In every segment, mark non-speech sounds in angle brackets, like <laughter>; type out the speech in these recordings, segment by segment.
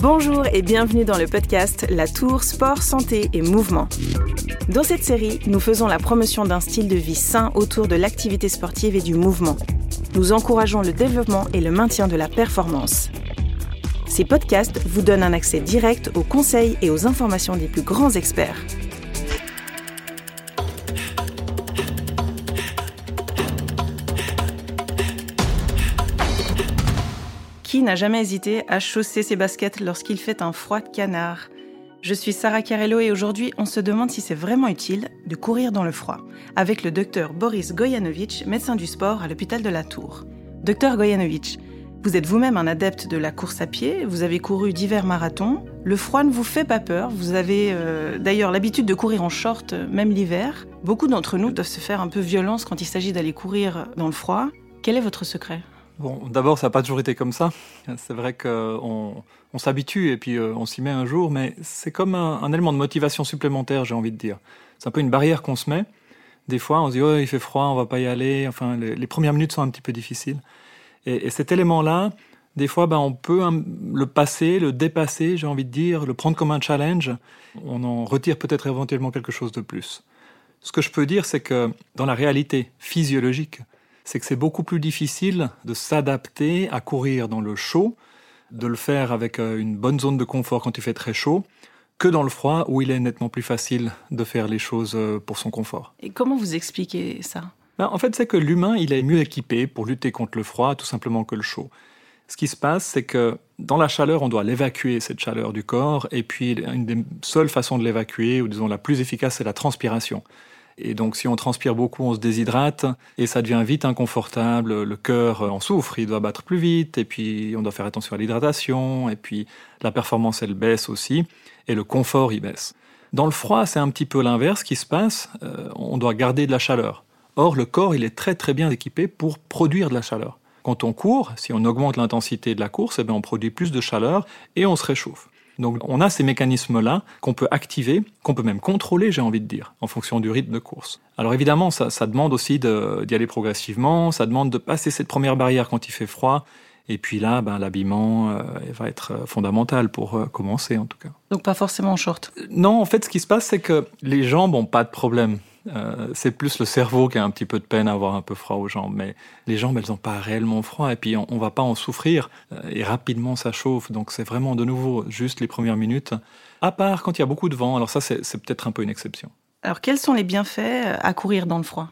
Bonjour et bienvenue dans le podcast La Tour Sport, Santé et Mouvement. Dans cette série, nous faisons la promotion d'un style de vie sain autour de l'activité sportive et du mouvement. Nous encourageons le développement et le maintien de la performance. Ces podcasts vous donnent un accès direct aux conseils et aux informations des plus grands experts. N'a jamais hésité à chausser ses baskets lorsqu'il fait un froid canard? Je suis Sarah Carello et aujourd'hui on se demande si c'est vraiment utile de courir dans le froid avec le docteur Boris Gojanovic, médecin du sport à l'hôpital de la Tour. Docteur Gojanovic, vous êtes vous-même un adepte de la course à pied, vous avez couru divers marathons, le froid ne vous fait pas peur, vous avez euh, d'ailleurs l'habitude de courir en short même l'hiver. Beaucoup d'entre nous doivent se faire un peu violence quand il s'agit d'aller courir dans le froid. Quel est votre secret? Bon, d'abord, ça n'a pas toujours été comme ça. C'est vrai qu'on on, s'habitue et puis euh, on s'y met un jour, mais c'est comme un, élément de motivation supplémentaire, j'ai envie de dire. C'est un peu une barrière qu'on se met. Des fois, on se dit, oh, il fait froid, on va pas y aller. Enfin, les, premières minutes sont un petit peu difficiles. Et, cet élément-là, des fois, ben, on peut le passer, le dépasser, j'ai envie de dire, le prendre comme un challenge. On en retire peut-être éventuellement quelque chose de plus. Ce que je peux dire, c'est que dans la réalité physiologique, c'est que c'est beaucoup plus difficile de s'adapter à courir dans le chaud, de le faire avec euh, une bonne zone de confort quand il fait très chaud, que dans le froid où il est nettement plus facile de faire les choses euh, pour son confort. Et comment vous expliquez ça? Ben, En fait, c'est que l'humain, il est mieux équipé pour lutter contre le froid tout simplement que le chaud. Ce qui se passe, c'est que dans la chaleur, on doit l'évacuer, cette chaleur du corps, et puis une des seules façons de l'évacuer, ou disons la plus efficace, c'est la transpiration. Et donc, si on transpire beaucoup, on se déshydrate et ça devient vite inconfortable. Le cœur en souffre, il doit battre plus vite et puis on doit faire attention à l'hydratation et puis la performance, elle baisse aussi et le confort, il baisse. Dans le froid, c'est un petit peu l'inverse qui se passe. Euh, on doit garder de la chaleur. Or, le corps, il est très très bien équipé pour produire de la chaleur. Quand on court, si on augmente l'intensité de la course, eh bien, on produit plus de chaleur et on se réchauffe. Donc on a ces mécanismes-là qu'on peut activer, qu'on peut même contrôler, j'ai envie de dire, en fonction du rythme de course. Alors évidemment, ça, demande aussi d'y aller progressivement, ça demande de passer cette première barrière quand il fait froid. Et puis là, ben, l'habillement euh, va être euh, fondamental pour euh, commencer en tout cas. Donc pas forcément en short Non, en fait ce qui se passe c'est que les jambes n'ont pas de problème. Euh, c'est plus le cerveau qui a un petit peu de peine à avoir un peu froid aux jambes. Mais les jambes, elles n'ont pas réellement froid et puis on, ne va pas en souffrir. Euh, et rapidement, ça chauffe. Donc c'est vraiment de nouveau juste les premières minutes. À part quand il y a beaucoup de vent. Alors ça, c'est peut-être un peu une exception. Alors quels sont les bienfaits à courir dans le froid?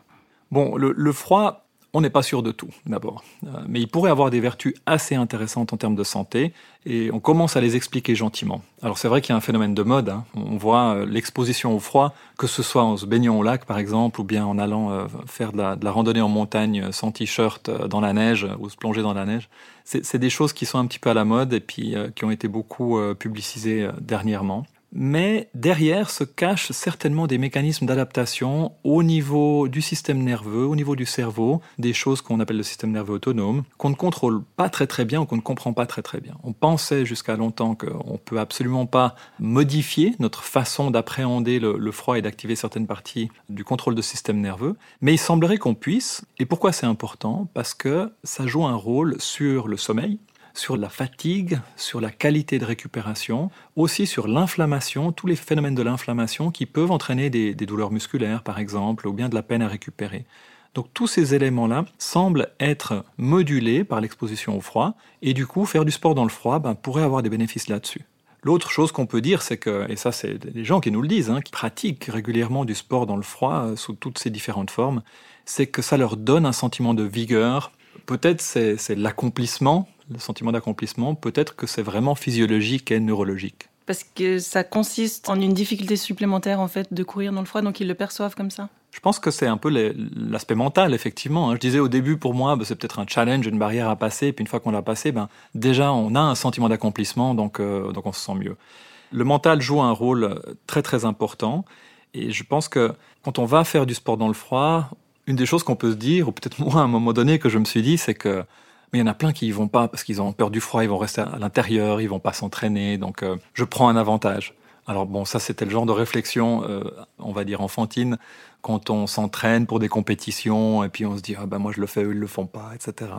Bon, le froid, on n'est pas sûr de tout, d'abord. Euh, mais il pourrait avoir des vertus assez intéressantes en termes de santé, et on commence à les expliquer gentiment. Alors c'est vrai qu'il y a un phénomène de mode, hein. on voit euh, l'exposition au froid, que ce soit en se baignant au lac par exemple, ou bien en allant euh, faire de la, randonnée en montagne sans t-shirt dans la neige, ou se plonger dans la neige. C'est des choses qui sont un petit peu à la mode, et puis qui ont été beaucoup publicisées dernièrement mais derrière se cachent certainement des mécanismes d'adaptation au niveau du système nerveux, au niveau du cerveau, des choses qu'on appelle le système nerveux autonome, qu'on ne contrôle pas très très bien ou qu'on ne comprend pas très très bien. On pensait jusqu'à longtemps qu'on ne peut absolument pas modifier notre façon d'appréhender le, le, froid et d'activer certaines parties du contrôle de système nerveux, mais il semblerait qu'on puisse. Et pourquoi c'est important? Parce que ça joue un rôle sur le sommeil, sur la fatigue, sur la qualité de récupération, aussi sur l'inflammation, tous les phénomènes de l'inflammation qui peuvent entraîner des, douleurs musculaires par exemple, ou bien de la peine à récupérer. Donc tous ces éléments-là semblent être modulés par l'exposition au froid, et du coup faire du sport dans le froid ben, pourrait avoir des bénéfices là-dessus. L'autre chose qu'on peut dire, c'est que, et ça c'est des gens qui nous le disent, hein, qui pratiquent régulièrement du sport dans le froid euh, sous toutes ses différentes formes, c'est que ça leur donne un sentiment de vigueur. Peut-être c'est l'accomplissement le sentiment d'accomplissement, peut-être que c'est vraiment physiologique et neurologique. Parce que ça consiste en une difficulté supplémentaire en fait de courir dans le froid, donc ils le perçoivent comme ça. Je pense que c'est un peu l'aspect mental, effectivement. Hein. Je disais au début, pour moi, bah, c'est peut-être un challenge, une barrière à passer. Et puis une fois qu'on l'a passé, ben, déjà, on a un sentiment d'accomplissement, donc, euh, donc on se sent mieux. Le mental joue un rôle très très important. Et je pense que quand on va faire du sport dans le froid, une des choses qu'on peut se dire, ou peut-être <laughs> moi à un moment donné que je me suis dit, c'est que il y en a plein qui y vont pas parce qu'ils ont peur du froid, ils vont rester à l'intérieur, ils vont pas s'entraîner. Donc, euh, je prends un avantage. Alors bon, ça c'était le genre de réflexion, euh, on va dire enfantine, quand on s'entraîne pour des compétitions et puis on se dit ah ben moi je le fais, eux ils le font pas, etc.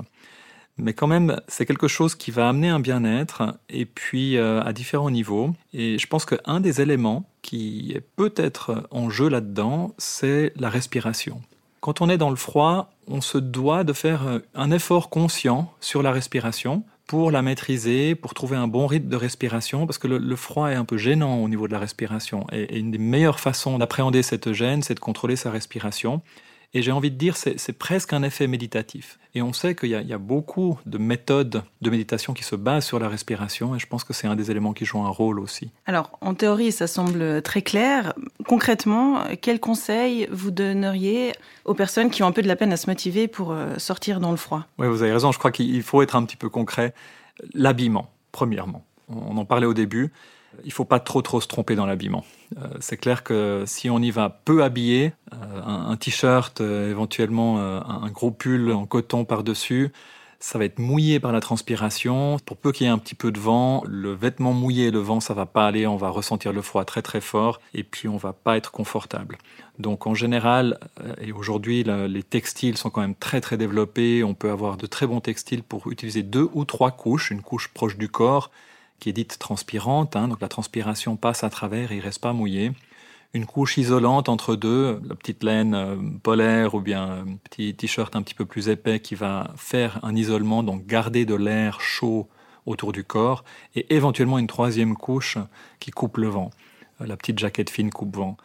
mais quand même, c'est quelque chose qui va amener un bien-être, et puis euh, à différents niveaux. Et je pense qu'un des éléments qui est peut-être en jeu là-dedans, c'est la respiration. Quand on est dans le froid, on se doit de faire euh, un effort conscient sur la respiration pour la maîtriser, pour trouver un bon rythme de respiration, parce que le, froid est un peu gênant au niveau de la respiration. et une des meilleures façons d'appréhender cette gêne, c'est de contrôler sa respiration. Et j'ai envie de dire, c'est presque un effet méditatif. Et on sait qu'il y, y, a beaucoup de méthodes de méditation qui se basent sur la respiration, et je pense que c'est un des éléments qui joue un rôle aussi. Alors, en théorie, ça semble très clair. Concrètement, quels conseils vous donneriez aux personnes qui ont un peu de la peine à se motiver pour euh, sortir dans le froid? Oui, vous avez raison, je crois qu'il faut être un petit peu concret. L'habillement, premièrement. On en parlait au début il faut pas trop trop se tromper dans l'habillement. Euh, c'est clair que si on y va peu habillé, euh, un, t-shirt, euh, éventuellement un, gros pull en coton par-dessus, ça va être mouillé par la transpiration. Pour peu qu'il y ait un petit peu de vent, le vêtement mouillé et le vent, ça va pas aller. On va ressentir le froid très très fort et puis on va pas être confortable. Donc en général, et aujourd'hui les textiles sont quand même très très développés. On peut avoir de très bons textiles pour utiliser deux ou trois couches, une couche proche du corps qui est dite transpirante, hein, donc la transpiration passe à travers et il reste pas mouillé. Une couche isolante entre deux, la petite laine euh, polaire ou bien un petit t-shirt un petit peu plus épais qui va faire un isolement, donc garder de l'air chaud autour du corps, et éventuellement une troisième couche qui coupe le vent, euh, la petite jaquette fine coupe-vent.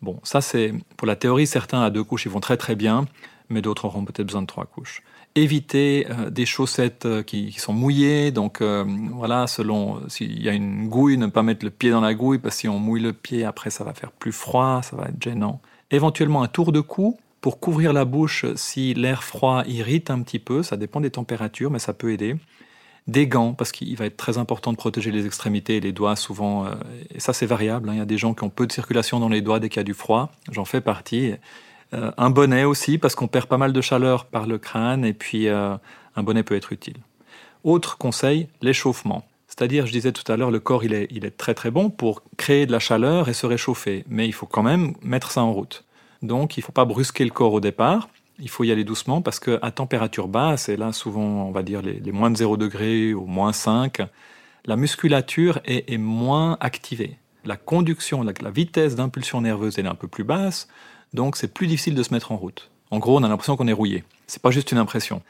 Bon, ça c'est pour la théorie, certains à deux couches ils vont très très bien, mais d'autres auront peut-être besoin de trois couches éviter euh, des chaussettes euh, qui, sont mouillées. Donc euh, voilà, selon s'il y a une gouille, ne pas mettre le pied dans la gouille parce que si on mouille le pied, après ça va faire plus froid, ça va être gênant. Éventuellement un tour de cou pour couvrir la bouche si l'air froid irrite un petit peu. Ça dépend des températures, mais ça peut aider. Des gants, parce qu'il va être très important de protéger les extrémités et les doigts souvent. et ça, c'est variable. Hein. Il y a des gens qui ont peu de circulation dans les doigts dès qu'il y a du froid. J'en fais partie. Euh, un bonnet aussi, parce qu'on perd pas mal de chaleur par le crâne, et puis euh, un bonnet peut être utile. Autre conseil, l'échauffement. C'est-à-dire, je disais tout à l'heure, le corps, il est, il est très très bon pour créer de la chaleur et se réchauffer, mais il faut quand même mettre ça en route. Donc, il ne faut pas brusquer le corps au départ, il faut y aller doucement parce qu'à température basse, et là souvent on va dire les, moins de 0 degré ou moins 5, la musculature est, moins activée. La conduction, la, la vitesse d'impulsion nerveuse est un peu plus basse, donc c'est plus difficile de se mettre en route. En gros, on a l'impression qu'on est rouillé. C'est pas juste une impression.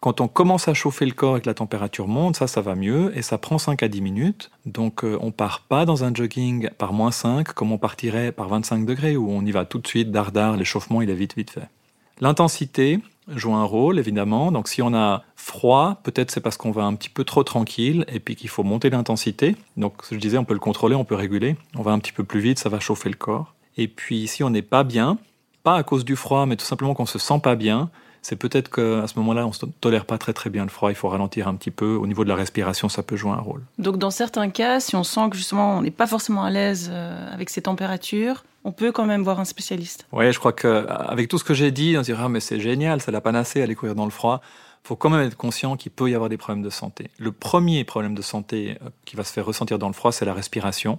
Quand on commence à chauffer le corps et que la température monte, ça, ça va mieux et ça prend 5 à 10 minutes. Donc on euh, on part pas dans un jogging par moins 5 comme on partirait par 25 degrés où on y va tout de suite, dardard, l'échauffement il est vite vite fait. L'intensité joue un rôle évidemment. Donc si on a froid, peut-être c'est parce qu'on va un petit peu trop tranquille et puis qu'il faut monter l'intensité. Donc je disais, on peut le contrôler, on peut réguler. On va un petit peu plus vite, ça va chauffer le corps. Et puis si on n'est pas bien, pas à cause du froid, mais tout simplement qu'on se sent pas bien, c'est peut-être qu'à ce moment-là, on ne tolère pas très très bien le froid, il faut ralentir un petit peu. Au niveau de la respiration, ça peut jouer un rôle. Donc dans certains cas, si on sent que justement on n'est pas forcément à l'aise euh, avec ces températures, on peut quand même voir un spécialiste. Oui, je crois qu'avec tout ce que j'ai dit, on se dira ah, mais c'est génial, c'est la panacée, aller courir dans le froid. Il faut quand même être conscient qu'il peut y avoir des problèmes de santé. Le premier problème de santé euh, qui va se faire ressentir dans le froid, c'est la respiration.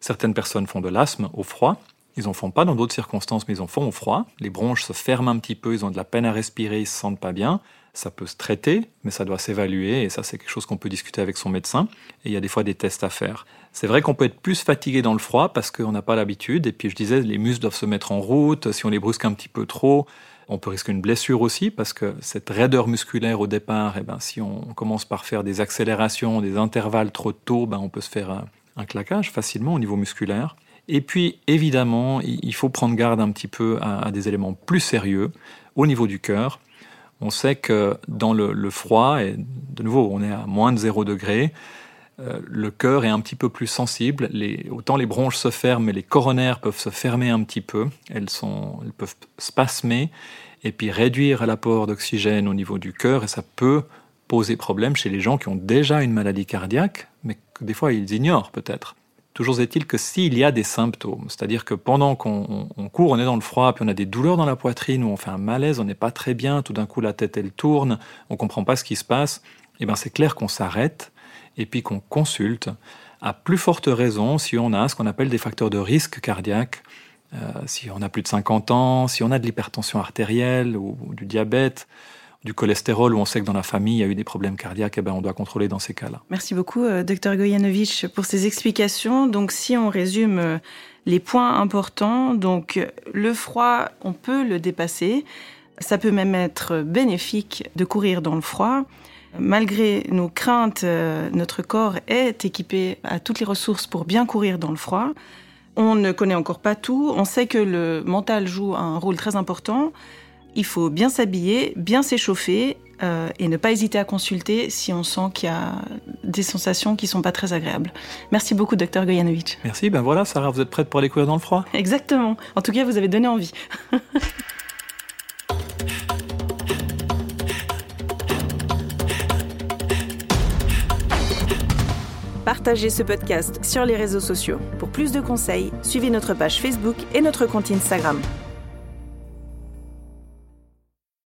Certaines personnes font de l'asthme au froid, ils en font pas dans d'autres circonstances, mais ils en font au froid. Les bronches se ferment un petit peu, ils ont de la peine à respirer, ils se sentent pas bien. Ça peut se traiter, mais ça doit s'évaluer, et ça c'est quelque chose qu'on peut discuter avec son médecin. Et il y a des fois des tests à faire. C'est vrai qu'on peut être plus fatigué dans le froid parce qu'on n'a pas l'habitude. Et puis je disais, les muscles doivent se mettre en route. Si on les brusque un petit peu trop, on peut risquer une blessure aussi parce que cette raideur musculaire au départ, eh ben, si on commence par faire des accélérations, des intervalles trop tôt, ben, on peut se faire un, un claquage facilement au niveau musculaire. Et puis, évidemment, il faut prendre garde un petit peu à, des éléments plus sérieux au niveau du cœur. On sait que dans le, froid, et de nouveau, on est à moins de 0 degré, euh, le cœur est un petit peu plus sensible. autant les bronches se ferment, mais les coronaires peuvent se fermer un petit peu. Elles, sont, elles peuvent spasmer et puis réduire l'apport d'oxygène au niveau du cœur. Et ça peut poser problème chez les gens qui ont déjà une maladie cardiaque, mais que des fois ils ignorent peut-être. Toujours est-il que s'il y a des symptômes, c'est-à-dire que pendant qu'on court, on est dans le froid, puis on a des douleurs dans la poitrine, ou on fait un malaise, on n'est pas très bien, tout d'un coup la tête elle tourne, on comprend pas ce qui se passe, eh ben c'est clair qu'on s'arrête et puis qu'on consulte. À plus forte raison si on a ce qu'on appelle des facteurs de risque cardiaque, euh, si on a plus de 50 ans, si on a de l'hypertension artérielle ou, du diabète, du cholestérol, où on sait que dans la famille, il y a eu des problèmes cardiaques, eh ben, on doit contrôler dans ces cas-là. Merci beaucoup, euh, Dr Goyanovich, pour ces explications. Donc, si on résume euh, les points importants, donc le froid, on peut le dépasser. Ça peut même être bénéfique de courir dans le froid. Malgré nos craintes, euh, notre corps est équipé à toutes les ressources pour bien courir dans le froid. On ne connaît encore pas tout. On sait que le mental joue un rôle très important. Il faut bien s'habiller, bien s'échauffer euh, et ne pas hésiter à consulter si on sent qu'il y a des sensations qui sont pas très agréables. Merci beaucoup, docteur Goyanovich. Merci. Ben voilà, Sarah, vous êtes prête pour aller courir dans le froid Exactement. En tout cas, vous avez donné envie. <laughs> Partagez ce podcast sur les réseaux sociaux. Pour plus de conseils, suivez notre page Facebook et notre compte Instagram.